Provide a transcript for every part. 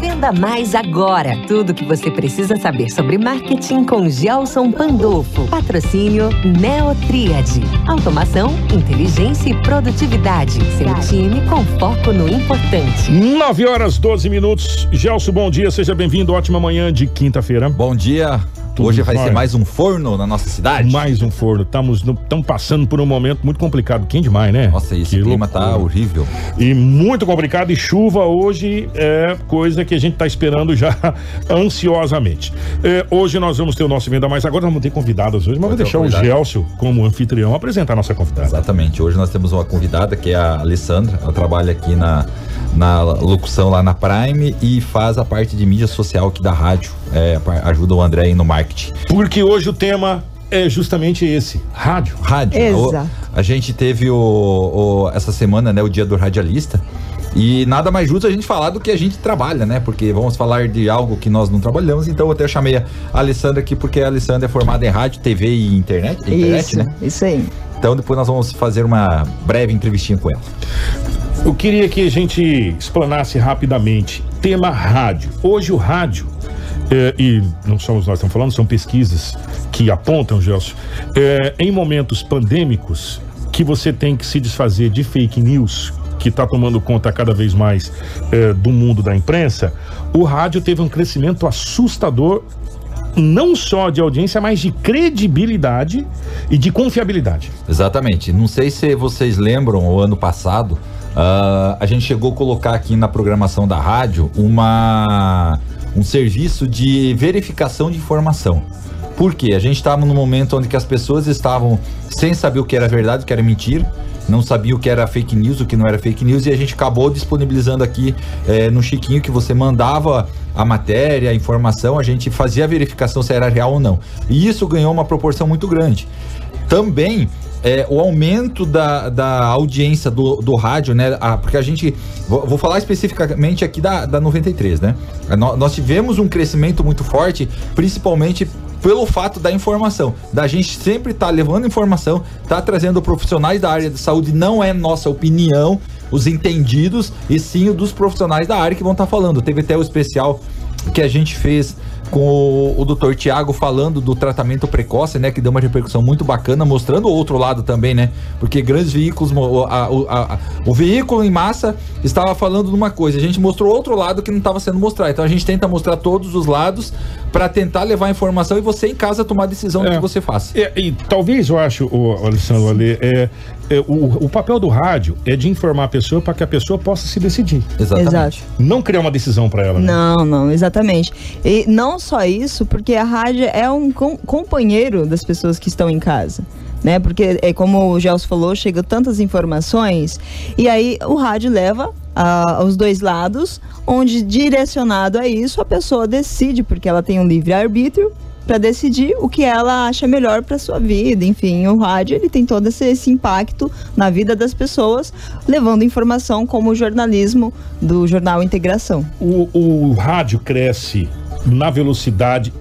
Venda Mais agora. Tudo o que você precisa saber sobre marketing com Gelson Pandolfo. Patrocínio Neotriad. Automação, inteligência e produtividade. Seu time com foco no importante. 9 horas 12 minutos. Gelson, bom dia. Seja bem-vindo. Ótima manhã de quinta-feira. Bom dia. Tudo Hoje vai ser mais um forno na nossa cidade? Mais um forno. Estamos passando por um momento muito complicado. Quem demais, né? Nossa, esse que clima tá loucura. tá horrível. E muito complicado. E chuva hoje é coisa que a gente está esperando já ansiosamente. É, hoje nós vamos ter o nosso Venda Mais. Agora vamos ter convidadas hoje, mas vou deixar o Gelcio como anfitrião apresentar a nossa convidada. Exatamente. Hoje nós temos uma convidada que é a Alessandra. Ela trabalha aqui na, na locução lá na Prime e faz a parte de mídia social aqui da rádio. É, ajuda o André aí no marketing. Porque hoje o tema é justamente esse, rádio. Rádio. Exato. O, a gente teve o, o, essa semana, né, o dia do radialista. E nada mais justo a gente falar do que a gente trabalha, né? Porque vamos falar de algo que nós não trabalhamos, então eu até chamei a Alessandra aqui, porque a Alessandra é formada em rádio, TV e internet, internet isso, né? Isso aí. Então depois nós vamos fazer uma breve entrevistinha com ela. Eu queria que a gente explanasse rapidamente tema rádio. Hoje o rádio é, e não somos nós que estamos falando, são pesquisas que apontam, Gelson, é, em momentos pandêmicos que você tem que se desfazer de fake news, que está tomando conta cada vez mais é, do mundo da imprensa, o rádio teve um crescimento assustador, não só de audiência, mas de credibilidade e de confiabilidade. Exatamente. Não sei se vocês lembram, o ano passado, uh, a gente chegou a colocar aqui na programação da rádio uma um serviço de verificação de informação. Por quê? A gente estava num momento onde que as pessoas estavam sem saber o que era verdade, o que era mentira, não sabia o que era fake news, o que não era fake news, e a gente acabou disponibilizando aqui é, no Chiquinho que você mandava a matéria, a informação, a gente fazia a verificação se era real ou não. E isso ganhou uma proporção muito grande. Também é, o aumento da, da audiência do, do rádio, né? Ah, porque a gente. Vou, vou, falar especificamente aqui da, da 93, né? Nós, nós tivemos um crescimento muito forte, principalmente pelo fato da informação, da gente sempre estar tá levando informação, tá trazendo profissionais da área de saúde, não é nossa opinião, os entendidos, e sim dos profissionais da área que vão estar tá falando. Teve até o especial que a gente fez com o, o doutor Tiago falando do tratamento precoce, né? Que deu uma repercussão muito bacana, mostrando o outro lado também, né? Porque grandes veículos, a, a, o veículo em massa estava falando de uma coisa, a gente mostrou outro lado que não estava sendo mostrado. Então a gente tenta mostrar todos os lados para tentar levar a informação e você em casa tomar a decisão é, do que você faz. É, e talvez eu acho, o Alessandro Ale, é, é, o, o papel do rádio é de informar a pessoa para que a pessoa possa se decidir. Exatamente. Exato. Não criar uma decisão para ela. Né? Não, não, exatamente. E não só isso, porque a rádio é um com, companheiro das pessoas que estão em casa. Né? Porque é como o Gelson falou, chegam tantas informações e aí o rádio leva a, os dois lados, onde direcionado a isso a pessoa decide porque ela tem um livre arbítrio para decidir o que ela acha melhor para sua vida. Enfim, o rádio ele tem todo esse, esse, impacto na vida das pessoas, levando informação como o jornalismo do jornal Integração. O, o rádio cresce na velocidade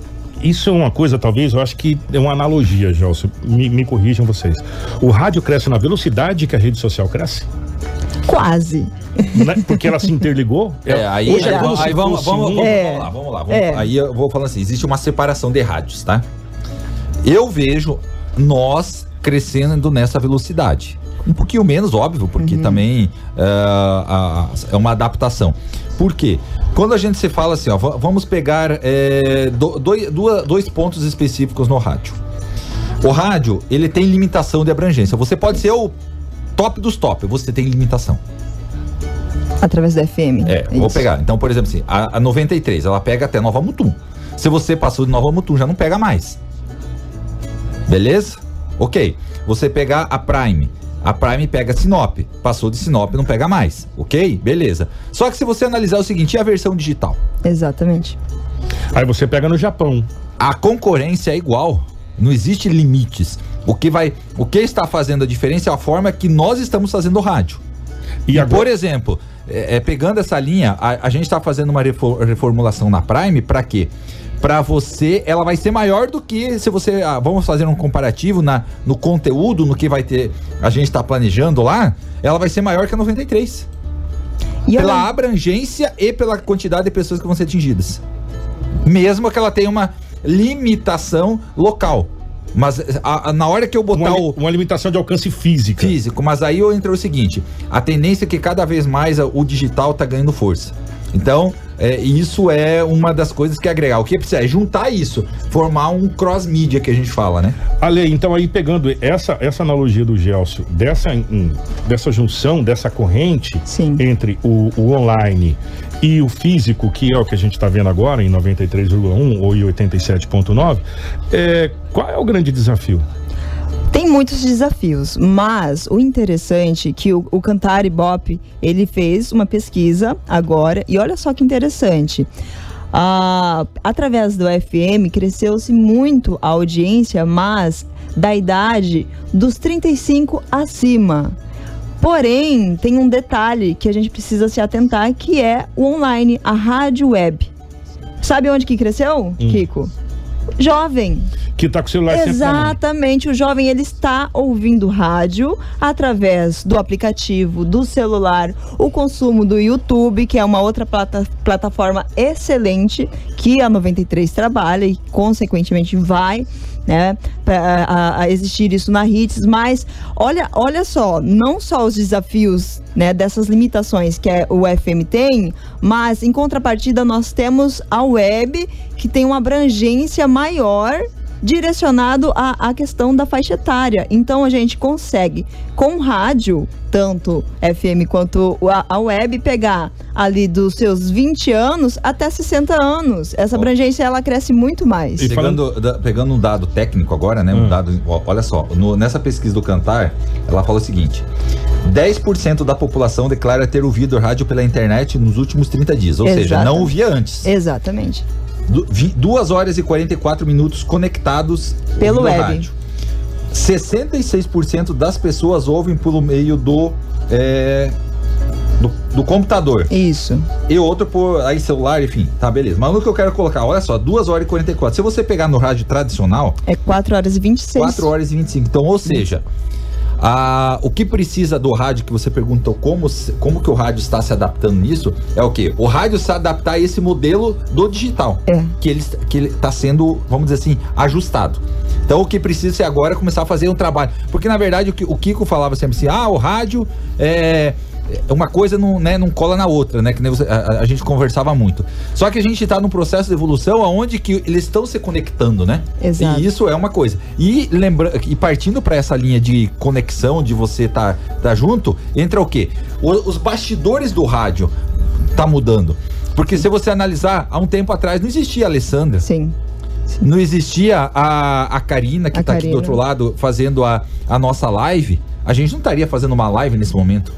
isso é uma coisa, talvez, eu acho que é uma analogia, Gelson. Me, me corrijam vocês. O rádio cresce na velocidade que a rede social cresce? Quase. Né? Porque ela se interligou? É, aí, Hoje, é, vamos, aí vamos, vamos, vamos, é, vamos, lá, vamos lá. Vamos, é. Aí eu vou falando assim: existe uma separação de rádios, tá? Eu vejo nós crescendo nessa velocidade. Um pouquinho menos, óbvio, porque uhum. também é uma adaptação. Por quê? Quando a gente se fala assim, ó, vamos pegar é, dois, dois pontos específicos no rádio. O rádio, ele tem limitação de abrangência. Você pode ser o top dos top, você tem limitação. Através da FM. É, é vou pegar. Então, por exemplo, assim, a, a 93, ela pega até Nova Mutum. Se você passou de Nova Mutum, já não pega mais. Beleza? Ok. Você pegar a Prime. A Prime pega Sinop. Passou de Sinop, não pega mais. Ok? Beleza. Só que se você analisar o seguinte, e a versão digital? Exatamente. Aí você pega no Japão. A concorrência é igual. Não existe limites. O que vai, o que está fazendo a diferença é a forma que nós estamos fazendo o rádio. E, e agora... por exemplo, é, é, pegando essa linha, a, a gente está fazendo uma reformulação na Prime para quê? Para você, ela vai ser maior do que se você. Ah, vamos fazer um comparativo na, no conteúdo, no que vai ter. A gente está planejando lá, ela vai ser maior que a 93. E pela abrangência e pela quantidade de pessoas que vão ser atingidas. Mesmo que ela tenha uma limitação local. Mas a- a- na hora que eu botar Uma, o uma limitação de alcance física. físico, mas aí eu entro o seguinte: a tendência é que cada vez mais o digital tá ganhando força. Então, é, isso é uma das coisas que agregar. O que precisa é juntar isso, formar um cross-mídia que a gente fala, né? Ale, então aí pegando essa, essa analogia do Gelson, dessa, dessa junção, dessa corrente Sim. entre o, o online e o físico, que é o que a gente está vendo agora em 93,1 ou em 87,9, é, qual é o grande desafio? Tem muitos desafios, mas o interessante é que o, o Cantar Ibope, ele fez uma pesquisa agora, e olha só que interessante. Ah, através do FM, cresceu-se muito a audiência, mas da idade dos 35 acima. Porém, tem um detalhe que a gente precisa se atentar, que é o online, a rádio web. Sabe onde que cresceu, Kiko? Jovem. Que está com o celular. Exatamente, o jovem ele está ouvindo rádio através do aplicativo, do celular, o consumo do YouTube, que é uma outra plata- plataforma excelente que a 93 trabalha e consequentemente vai né, pra, a, a existir isso na Hits, mas olha, olha só, não só os desafios né, dessas limitações que o FM tem, mas em contrapartida nós temos a web que tem uma abrangência maior direcionado à, à questão da faixa etária. Então a gente consegue, com rádio, tanto FM quanto a, a web, pegar ali dos seus 20 anos até 60 anos. Essa abrangência ela cresce muito mais. E Pegando, da- pegando um dado técnico agora, né? Um Hum. dado. Olha só, no- nessa pesquisa do Cantar, ela fala o seguinte: 10% da população declara ter ouvido rádio pela internet nos últimos 30 dias. Ou seja, Exatamente. não ouvia antes. Exatamente. 2 horas e 44 minutos conectados Pelo web. rádio. 66% das pessoas ouvem pelo meio do. é, do, do computador. Isso. E outro por aí celular, enfim, tá beleza. Mas no que eu quero colocar, olha só, 2 horas e 44. Se você pegar no rádio tradicional, É 4 horas e 26. 4 horas e 25. Então, ou seja, a, o que precisa do rádio que você perguntou como, como que o rádio está se adaptando nisso, é o quê? O rádio se adaptar a esse modelo do digital. É. Que ele que ele está sendo, vamos dizer assim, ajustado. Então o que precisa é agora começar a fazer um trabalho. Porque na verdade o, que, o Kiko falava sempre assim: ah, o rádio é. Uma coisa não, né, não cola na outra, né? Que você- a, a- gente conversava muito. Só que a gente está num processo de evolução onde que eles estão se conectando, né? Exato. E isso é uma coisa. E lembra e partindo para essa linha de conexão, de você tá, tá junto, entra o quê? O- os bastidores do rádio tá mudando. Porque se você analisar, há um tempo atrás não existia a Alessandra. Sim. Não existia a, a Karina, que A tá aqui Karina. do outro lado, fazendo a, a nossa live. A gente não estaria fazendo uma live nesse momento.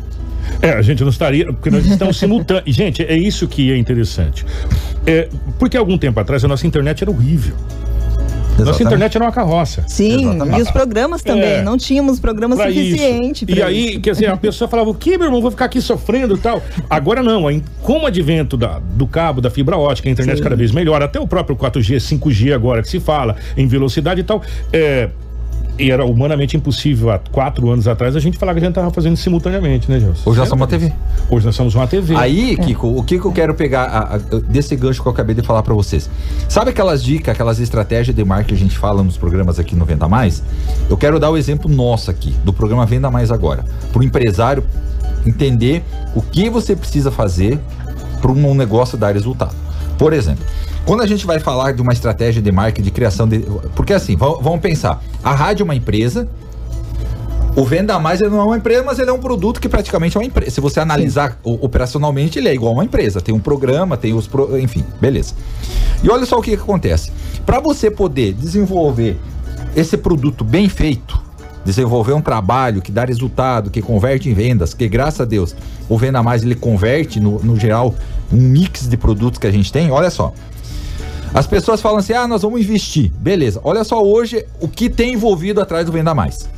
É, a gente não estaria, porque nós estamos simultâneos. Gente, é isso que é interessante. É, porque algum tempo atrás a nossa internet era horrível. Nossa Exatamente. internet era uma carroça. Sim, Exatamente. e os programas também. É. Não tínhamos programas Pra isso. suficientes. E pra aí, isso. quer dizer, a pessoa falava, o que, meu irmão, vou ficar aqui sofrendo e tal. Agora não, aí, com o advento da, do cabo, da fibra ótica, a internet Sim. cada vez melhor, até o próprio 4G, 5G agora que se fala em velocidade e tal, é, e era humanamente impossível há quatro anos atrás a gente falar que a gente tava fazendo simultaneamente, né, Gelson? Hoje nós somos uma TV. Hoje nós somos uma TV. Aí, Kiko, o que, que eu quero pegar a- a- desse gancho que eu acabei de falar pra vocês? Sabe aquelas dicas, aquelas estratégias de marketing que a gente fala nos programas aqui no Venda Mais? Eu quero dar o exemplo nosso aqui, do programa Venda Mais Agora. Pro empresário entender o que você precisa fazer para um negócio dar resultado. Por exemplo, quando a gente vai falar de uma estratégia de marketing, de criação de. Porque assim, vamos pensar: a rádio é uma empresa, o Venda Mais ele não é uma empresa, mas ele é um produto que praticamente é uma empresa. Se você analisar o- operacionalmente, ele é igual a uma empresa. Tem um programa, tem os. Pro... Enfim, beleza. E olha só o que, que acontece. Para você poder desenvolver esse produto bem feito, desenvolver um trabalho que dá resultado, que converte em vendas, que graças a Deus o Venda Mais ele converte, no, no geral, um mix de produtos que a gente tem. Olha só. As pessoas falam assim: ah, nós vamos investir. Beleza. Olha só hoje o que tem envolvido atrás do Venda Mais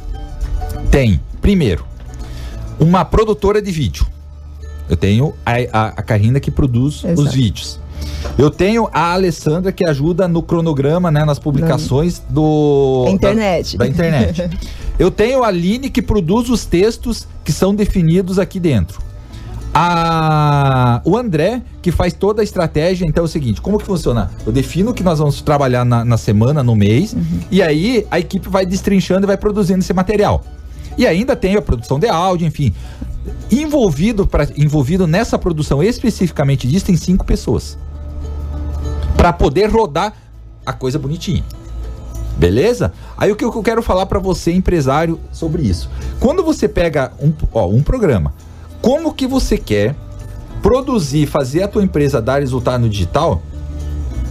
tem, primeiro, uma produtora de vídeo. Eu tenho a, a, a Karina que produz Exato. os vídeos. Eu tenho a Alessandra que ajuda no cronograma, né, nas publicações do Internet. Da, da internet. Eu tenho a Aline que produz os textos que são definidos aqui dentro. A, o André, que faz toda a estratégia, então é o seguinte: como que funciona? Eu defino o que nós vamos trabalhar na, na semana, no mês, e aí a equipe vai destrinchando e vai produzindo esse material. E ainda tem a produção de áudio, enfim. Envolvido, pra, envolvido nessa produção especificamente disso, tem cinco pessoas. Para poder rodar a coisa bonitinha. Beleza? Aí o que eu quero falar para você, empresário, sobre isso. Quando você pega um, ó, um programa, como que você quer produzir, fazer a tua empresa dar resultado no digital,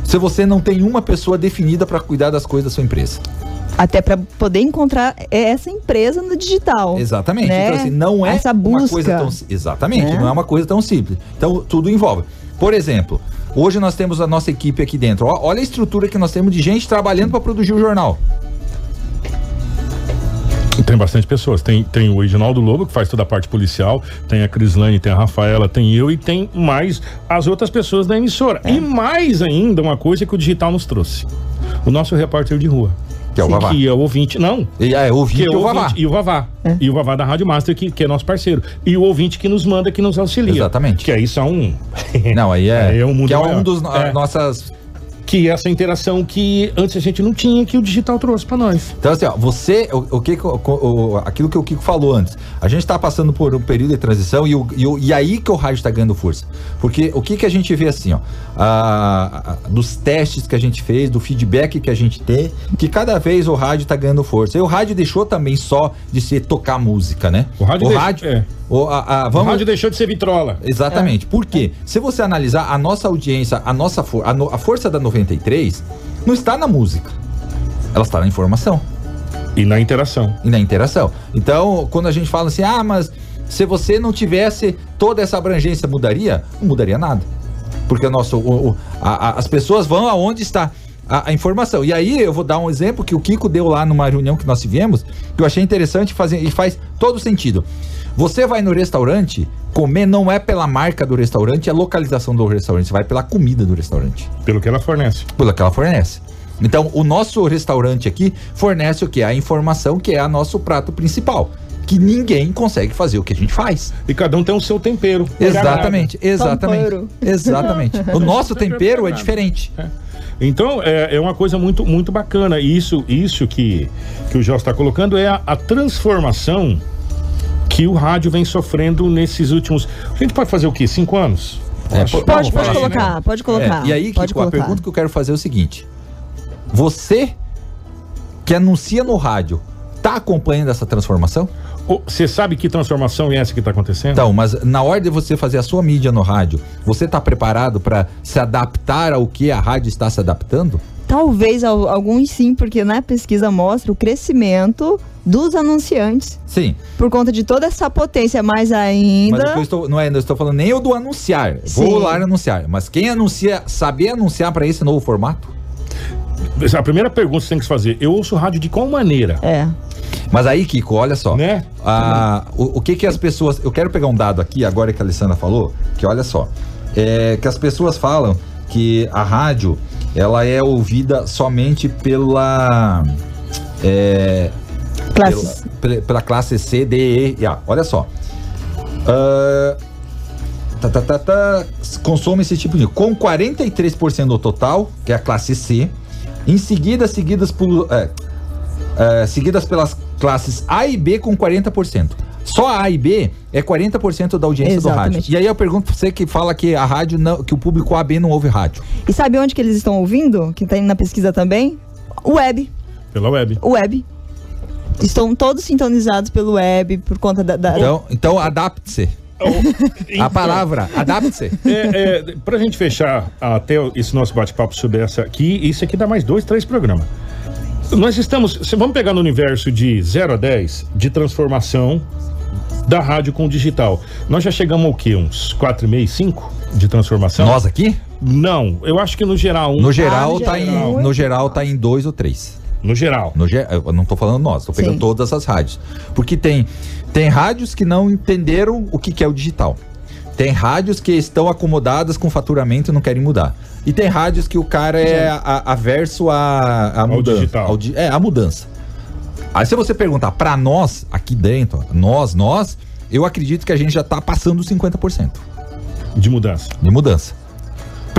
se você não tem uma pessoa definida para cuidar das coisas da sua empresa? Até para poder encontrar essa empresa no digital. Exatamente. né? Então, assim, não é Essa busca. uma coisa tão. Exatamente, Né? não é uma coisa tão simples. Então, tudo envolve. Por exemplo, hoje nós temos a nossa equipe aqui dentro. Olha a estrutura que nós temos de gente trabalhando para produzir o jornal. Tem bastante pessoas. Tem, tem o Reginaldo Lobo, que faz toda a parte policial, tem a Crislane, tem a Rafaela, tem eu e tem mais as outras pessoas da emissora. É. E mais ainda uma coisa que o digital nos trouxe. O nosso repórter de rua. Que é o Vavá. Que é o ouvinte. Não. E é, ouvinte Que é o o Vavá. ouvinte, e o Vavá. É. E o Vavá da Rádio Master, que, que é nosso parceiro. E o ouvinte que nos manda, que nos auxilia. Exatamente. Que aí são. Não, aí é. É, é um mundo que é maior. um dos no- É. nossas. Que essa interação que antes a gente não tinha, que o digital trouxe pra nós. Então, assim, ó, você, o, o que, o- o- aquilo que o Kiko falou antes, a gente tá passando por um período de transição e, o, e, o- e aí que o rádio tá ganhando força. Porque o que que a gente vê assim, ó, a- a- dos testes que a gente fez, do feedback que a gente tem, que cada vez o rádio tá ganhando força. E o rádio deixou também só de ser tocar música, né? O rádio deixou- é. O, a, a- O vamos, rádio deixou de ser vitrola. Exatamente. Por quê? Se você analisar a nossa audiência, a nossa for- a, no- a força da 93 não está na música. Ela está na informação E na interação. e na interação. Então, quando a gente fala assim, ah, mas se você não tivesse toda essa abrangência, mudaria? Não mudaria nada. Porque o nosso, o- o- a- a- as pessoas vão aonde está a, a informação. E aí eu vou dar um exemplo que o Kiko deu lá numa reunião que nós tivemos, que eu achei interessante fazer, e faz todo sentido. Você vai no restaurante, comer não é pela marca do restaurante, é a localização do restaurante, você vai pela comida do restaurante Pelo que ela fornece. pela que ela fornece. Então, o nosso restaurante aqui fornece o que? A informação que é a nosso prato principal. Que ninguém consegue fazer o que a gente faz. E cada um tem o seu tempero. Exatamente, exatamente. Tempero. Exatamente. O nosso tempero é diferente. Então, é, é uma coisa muito, muito bacana. E isso, isso que, que o Jorge está colocando é a, a transformação que o rádio vem sofrendo nesses últimos. A gente pode fazer o quê? Cinco anos? É, Pode, pode falar, colocar, pode colocar. É, e aí, pode Kiko, a colocar. pergunta que eu quero fazer é o seguinte: Você que anuncia no rádio, tá acompanhando essa transformação? Você sabe que transformação é essa que está acontecendo? Então, mas na hora de você fazer a sua mídia no rádio, você tá preparado para se adaptar ao que a rádio está se adaptando? Talvez al- alguns sim, porque na pesquisa mostra o crescimento dos anunciantes. Sim. Por conta de toda essa potência, mais Mas o ainda. que eu estou, não é, não estou falando nem eu do anunciar. Vou Sim. lá anunciar. Mas quem anuncia, saber anunciar para esse novo formato? A primeira pergunta que você tem que se fazer: eu ouço rádio de qual maneira? É. Mas aí, Kiko, olha só. Né? Ah, o, o que que as pessoas. Eu quero pegar um dado aqui, agora que a Alessandra falou, que olha só. É, que as pessoas falam que a rádio ela é ouvida somente pela. É, Classes. pela, pela- classe C, D, E, A. Olha só. Ah, tá, tá, tá, tá, consome esse tipo de. Com 43% do total, que é a classe C. Em seguida, seguidas por. é, é, seguidas pelas classes A e B com 40%. Só a A e B é 40% da audiência do Exatamente. rádio. E aí eu pergunto pra você que fala que a rádio não, que o público AB não ouve rádio. E sabe onde que eles estão ouvindo? Que tem na pesquisa também? Web. Pela web. Web. Estão todos sintonizados pelo web por conta da. da- Então, então adapte-se. A palavra, adapte-se. É, é, pra gente fechar até esse nosso bate-papo sobre essa aqui, isso aqui dá mais dois, três programas. Nós estamos. Vamos pegar no universo de 0 a 10 de transformação da rádio com o digital. Nós já chegamos ao quê? Uns 4,5, 5 de transformação? Nós aqui, Não, eu acho que no geral. Um, no geral, no tá geral. em, no geral tá em dois ou três. No geral. No, ge- eu não tô falando nós, tô pegando Sim. todas as rádios. Porque tem, tem rádios que não entenderam o que, que é o digital. Tem rádios que estão acomodadas com faturamento e não querem mudar. E tem rádios que o cara é a- averso à à mudança. digital. ao di- é, a mudança. Aí se você perguntar pra nós, aqui dentro, nós, nós, eu acredito que a gente já tá passando os 50% De mudança. de mudança.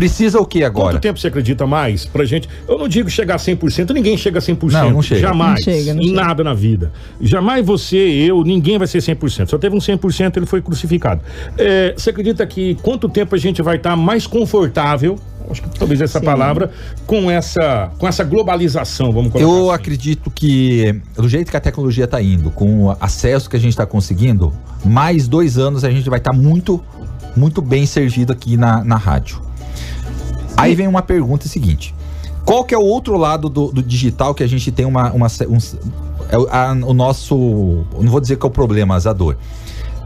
Precisa o que agora? Quanto tempo você acredita mais pra gente? Eu não digo chegar a 100%, ninguém chega a 100%. Não, não chega. Jamais. Não chega, não chega. nada na vida. Jamais você, eu, ninguém vai ser 100%. Só teve um 100%, ele foi crucificado. É, você acredita que quanto tempo a gente vai estar mais confortável, acho que talvez essa Sim. palavra, com essa, com essa globalização, vamos colocar Eu assim. acredito que, do jeito que a tecnologia está indo, com o acesso que a gente está conseguindo, mais dois anos a gente vai estar muito, muito bem servido aqui na, na rádio. Aí vem uma pergunta seguinte: qual que é o outro lado do, do digital que a gente tem uma. uma um, é o, a- o nosso. Não vou dizer que é o problema, mas a dor.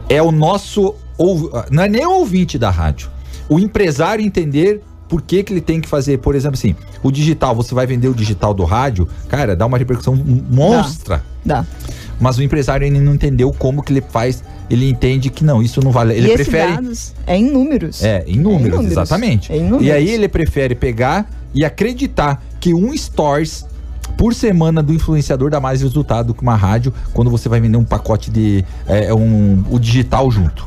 É o nosso. ouv- Não é nem o ouvinte da rádio. O empresário entender por que, que ele tem que fazer. Por exemplo, assim, o digital, você vai vender o digital do rádio, cara, dá uma repercussão monstra. Dá. Mas o empresário não entendeu como que ele faz. Ele entende que não, isso não vale. Ele e prefere. dados é em números. É, em números, É em números. exatamente. É em números. E aí ele prefere pegar e acreditar que um stories por semana do influenciador dá mais resultado que uma rádio quando você vai vender um pacote de é, um, o digital junto.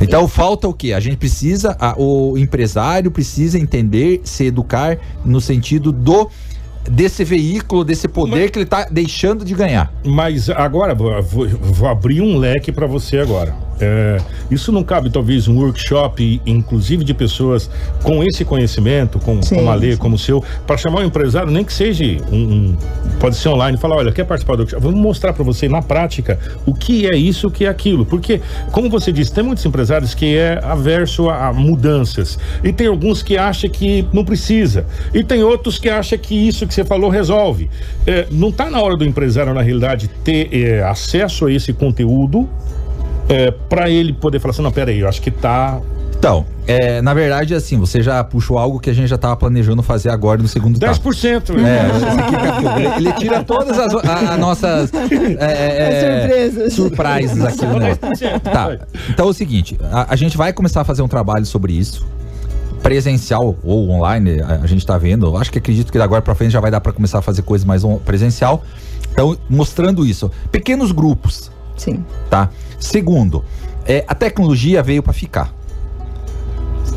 Então falta o quê? A gente precisa, a- o empresário precisa entender, se educar no sentido do desse veículo, desse poder que ele está deixando de ganhar. Mas agora, vou, vou- vou abrir um leque para você agora. É, isso não cabe, talvez, um workshop, inclusive de pessoas com esse conhecimento, com, Sim, a Lê, sim. como o seu, para chamar o empresário, nem que seja um, um- Pode ser online, falar: olha, quer participar do workshop? Vamos mostrar para você na prática o que é isso, o que é aquilo. Porque, como você disse, tem muitos empresários que é averso a, a mudanças. E tem alguns que acham que não precisa. E tem outros que acham que isso que você falou resolve. É, não está na hora do empresário, na realidade, ter é, acesso a esse conteúdo para ele poder falar assim: não, peraí, eu acho que tá. Então, é, na verdade, assim, você já puxou algo que a gente já estava planejando fazer agora no segundo etapa. 10%. É, aqui, Catu, ele, ele tira todas as a- a nossas é, é, As surpresas. surprises aqui no negócio. Tá. Então é o seguinte, a, a gente vai começar a fazer um trabalho sobre isso. Presencial ou online, a, a gente tá vendo. Eu Acho que acredito que agora pra frente já vai dar pra começar a fazer coisas mais on- presencial. Então, mostrando isso. Pequenos grupos, Sim. tá? Segundo, é, a tecnologia veio para ficar.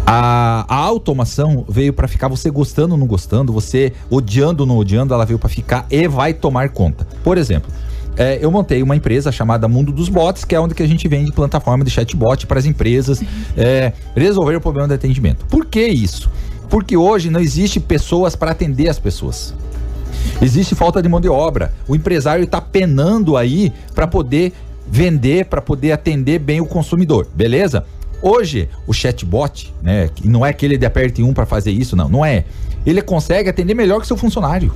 A, a automação veio para ficar, você gostando ou não gostando, você odiando ou não odiando, ela veio para ficar e vai tomar conta. Por exemplo, é, eu montei uma empresa chamada Mundo dos Bots, que é onde que a gente vende plataforma de chatbot para as empresas é, resolver o problema de atendimento. Por que isso? Porque hoje não existe pessoas para atender as pessoas. Existe falta de mão de obra. O empresário está penando aí para poder vender, para poder atender bem o consumidor, beleza? Hoje, o chatbot, né, que não é aquele de aperte um para fazer isso, não, não é. Ele consegue atender melhor que seu funcionário.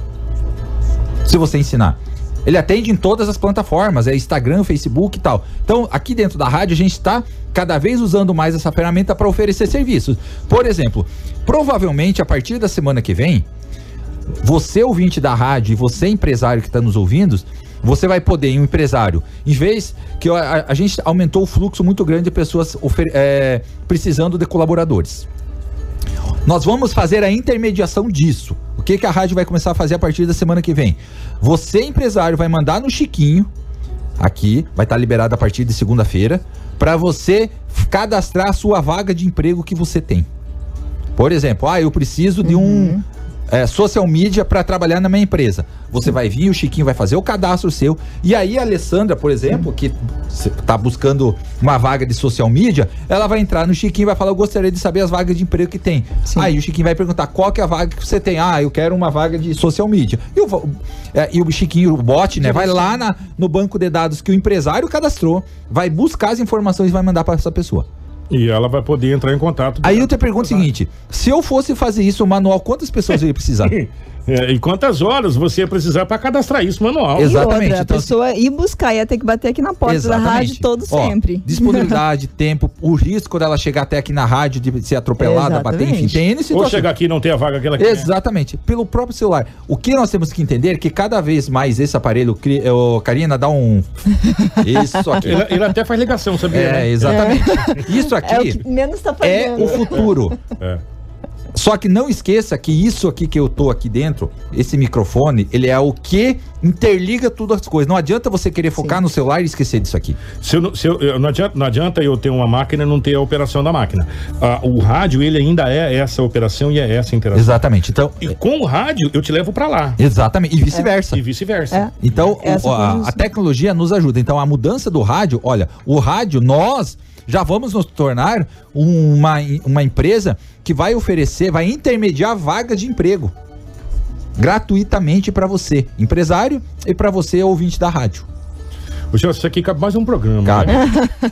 Se você ensinar. Ele atende em todas as plataformas, é Instagram, Facebook e tal. Então, aqui dentro da rádio, a gente está cada vez usando mais essa ferramenta para oferecer serviços. Por exemplo, provavelmente a partir da semana que vem, você ouvinte da rádio e você empresário que está nos ouvindo, você vai poder, um empresário, em vez que a, a- gente aumentou o fluxo muito grande de pessoas é, precisando de colaboradores. Nós vamos fazer a intermediação disso. O que, que a rádio vai começar a fazer a partir da semana que vem? Você, empresário, vai mandar no Chiquinho, aqui, vai estar liberado a partir de segunda-feira, para você cadastrar a sua vaga de emprego que você tem. Por exemplo, ah, eu preciso de um é, social media para trabalhar na minha empresa. Você vai vir, o Chiquinho vai fazer o cadastro seu. E aí a Alessandra, por exemplo, que está buscando uma vaga de social media, ela vai entrar no Chiquinho e vai falar: Eu gostaria de saber as vagas de emprego que tem. Sim. Aí o Chiquinho vai perguntar qual que é a vaga que você tem. Ah, eu quero uma vaga de social media. E o, é, e o Chiquinho, o bot, né, vai lá na- no banco de dados que o empresário cadastrou, vai buscar as informações e vai mandar para essa pessoa. E ela vai poder entrar em contato. Aí eu te pergunto o seguinte: se eu fosse fazer isso manual, quantas pessoas eu ia precisar? É, e quantas horas você ia precisar para cadastrar isso manual? Exato. E Exatamente, outra, a então, pessoa ir buscar, ia ter que bater aqui na porta da rádio todo Ó, sempre. Disponibilidade, tempo, o risco dela chegar até aqui na rádio de ser atropelada, bater, enfim, Exatamente. tem N Ou chegar aqui e não ter a vaga que ela quer. Exatamente, pelo próprio celular. O que nós temos que entender é que cada vez mais esse aparelho, ô, Karina, dá um. Isso aqui. Ele, ele até faz ligação, sabia? É, né? exatamente. Isso É o aqui que menos tá é fazendo. o futuro. É. Só que não esqueça que isso aqui que eu tô aqui dentro, esse microfone, ele é o que interliga tudo as coisas. Não adianta você querer focar no celular e esquecer disso aqui. Se eu, não- se eu- eu- não, adianta, não adianta eu ter uma máquina e não ter a operação da máquina. Ah, o rádio, ele ainda é essa operação e é essa interação. Exatamente. Então, E com o rádio, eu te levo pra lá. exatamente. E vice-versa. E vice-versa. É. Então, o- a, a tecnologia nos ajuda. Então, a mudança do rádio, olha, o rádio, nós já vamos nos tornar uma, uma empresa que vai oferecer, vai intermediar vagas de emprego gratuitamente para você, empresário, e para você, ouvinte da rádio. O Gelson, isso aqui cabe mais um programa. Cabe.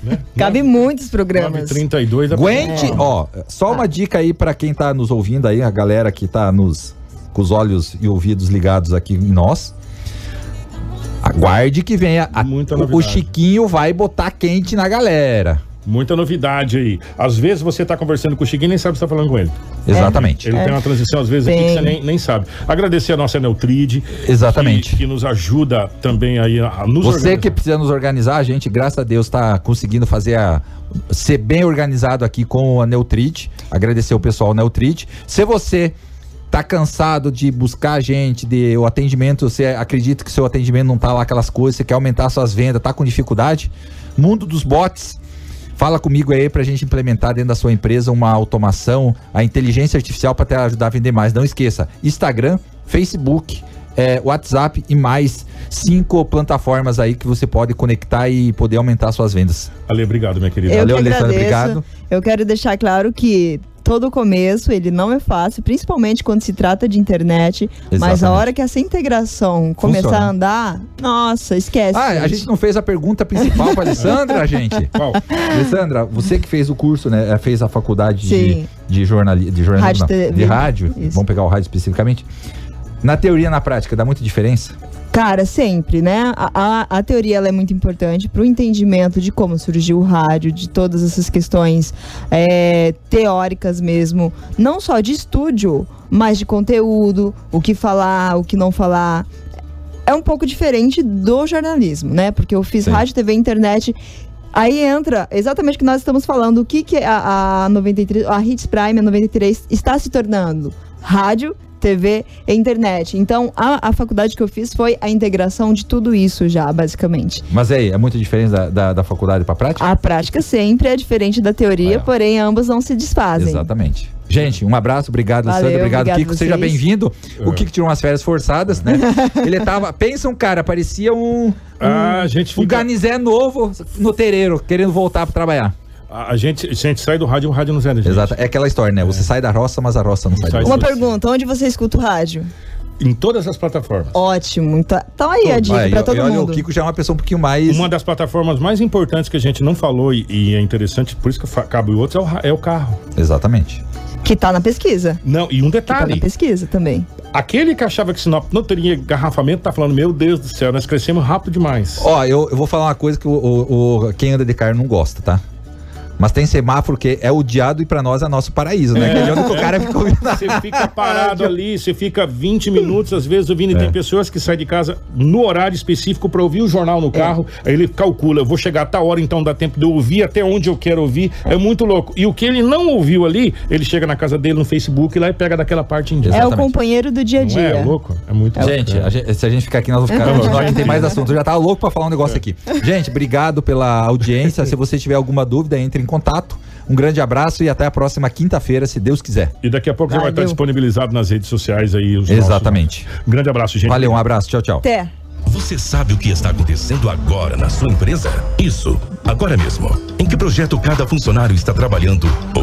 Né? Cabe muitos programas. 9h32 da Aguente, É. ó, só uma dica aí para quem tá nos ouvindo aí, a galera que tá nos com os olhos e ouvidos ligados aqui em nós. Aguarde que venha. A- Muita o. Chiquinho vai botar quente na galera. Muita novidade aí. Às vezes você tá conversando com o Chiquinho e nem sabe se tá falando com ele. Exatamente. Ele tem uma transição, às vezes, aqui que você nem, nem sabe. Agradecer a nossa Neutride. Exatamente. Que, que nos ajuda também aí a, a nos Você organizar. que precisa nos organizar, a gente, graças a Deus, tá conseguindo fazer a. ser bem organizado aqui com a Neutrite. Agradecer o pessoal Neutrite. Se você tá cansado de buscar a gente, de o atendimento, você acredita que seu atendimento não tá lá aquelas coisas, você quer aumentar suas vendas, tá com dificuldade? Mundo dos bots. Fala comigo aí pra gente implementar dentro da sua empresa uma automação, a inteligência artificial para te ajudar a vender mais. Não esqueça, Instagram, Facebook, é, WhatsApp e mais cinco plataformas aí que você pode conectar e poder aumentar suas vendas. Ale, obrigado, minha querida. Eu Valeu, que Alessandra, obrigado. Eu quero deixar claro que todo começo ele não é fácil, principalmente quando se trata de internet. Mas a Exatamente. hora que essa integração começar Funciona. a andar, nossa, esquece. Ah, a gente não fez a pergunta principal para Alessandra, gente. Qual? Alessandra, você que fez o curso, né? Fez a faculdade de, Sim. de, jornali de jornalismo, Rádio, não, TV. de rádio. Isso. Vamos pegar o rádio especificamente. Na teoria e na prática, dá muita diferença? Cara, sempre, né? A, a, a teoria ela é muito importante para o entendimento de como surgiu o rádio, de todas essas questões é, teóricas mesmo, não só de estúdio, mas de conteúdo, o que falar, o que não falar. É um pouco diferente do jornalismo, né? Porque eu fiz Sim. rádio, TV internet. Aí entra exatamente o que nós estamos falando. O que, que a, a 93, a Hits Prime, a 93, está se tornando? Rádio, TV e internet. Então, a, a faculdade que eu fiz foi a integração de tudo isso já, basicamente. Mas aí, é muito diferente da, da, da faculdade para prática? A prática sempre é diferente da teoria, É. porém ambas não se desfazem. Exatamente. Gente, um abraço, obrigado, Valeu, Alessandra, obrigado, obrigado Kiko. Seja bem-vindo. O Kiko tirou umas férias forçadas, né? Ele tava. Pensa um cara, parecia um. um Ah, a gente um fica- ganizé novo no terreiro, querendo voltar para trabalhar. A, a gente, a gente sai do rádio, o rádio não sai da gente. Exato. É aquela história, né? Você sai da roça, mas a roça não sai da Sai roça. Uma pergunta, onde você escuta o rádio? Em todas as plataformas. Ótimo. Então, então aí a dica Olha, pra e- todo e olha, mundo. o Kiko já é uma pessoa um pouquinho mais. Uma das plataformas mais importantes que a gente não falou e, e é interessante, por isso que cabe o outro, é o, é o carro. Exatamente. Que tá na pesquisa. Não, e um Que tá na detalhe, pesquisa também. aquele que achava que Sinop não teria garrafamento, tá falando, meu Deus do céu, nós crescemos rápido demais. Ó, eu, eu vou falar uma coisa que o, o- o- quem anda de carro não gosta, tá? Mas tem semáforo que é odiado e pra nós é nosso paraíso, né? Ano que o cara fica ouvindo a Você fica parado ali, você fica 20 minutos, às vezes ouvindo, e É. tem pessoas que saem de casa no horário específico para ouvir o jornal no carro, aí ele calcula, eu vou chegar a tal hora, então dá tempo de eu ouvir até onde eu quero ouvir, é muito louco. E o que ele não ouviu ali, ele chega na casa dele no Facebook lá e pega daquela parte em diante. É o companheiro do dia a Não dia. é louco? É muito Gente, bacana. a gente- se a gente ficar aqui, nós vamos ficar. Vamos. nós não tem mais assunto. Eu já tava louco pra falar um negócio aqui. Gente, obrigado pela audiência. Se você tiver alguma dúvida, entre em contato. Um grande abraço e até a próxima quinta-feira, se Deus quiser. E daqui a pouco já vai estar Valeu. disponibilizado nas redes sociais aí. Os Exatamente. nossos- Um grande abraço, gente. Valeu, um abraço. Tchau, tchau. Até. Você sabe o que está acontecendo agora na sua empresa? Isso, agora mesmo. Em que projeto cada funcionário está trabalhando ou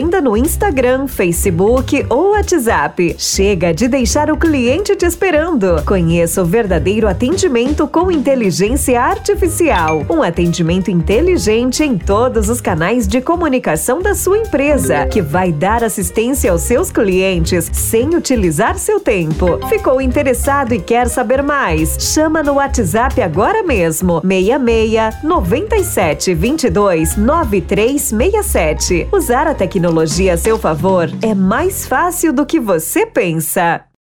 venda no Instagram, Facebook ou WhatsApp. Chega de deixar o cliente te esperando. Conheça o verdadeiro atendimento com inteligência artificial. Um atendimento inteligente em todos os canais de comunicação da sua empresa, que vai dar assistência aos seus clientes sem utilizar seu tempo. Ficou interessado e quer saber mais? Chama no WhatsApp agora mesmo. 66 97 22 9367. Usar a tecnologia a seu favor é mais fácil do que você pensa.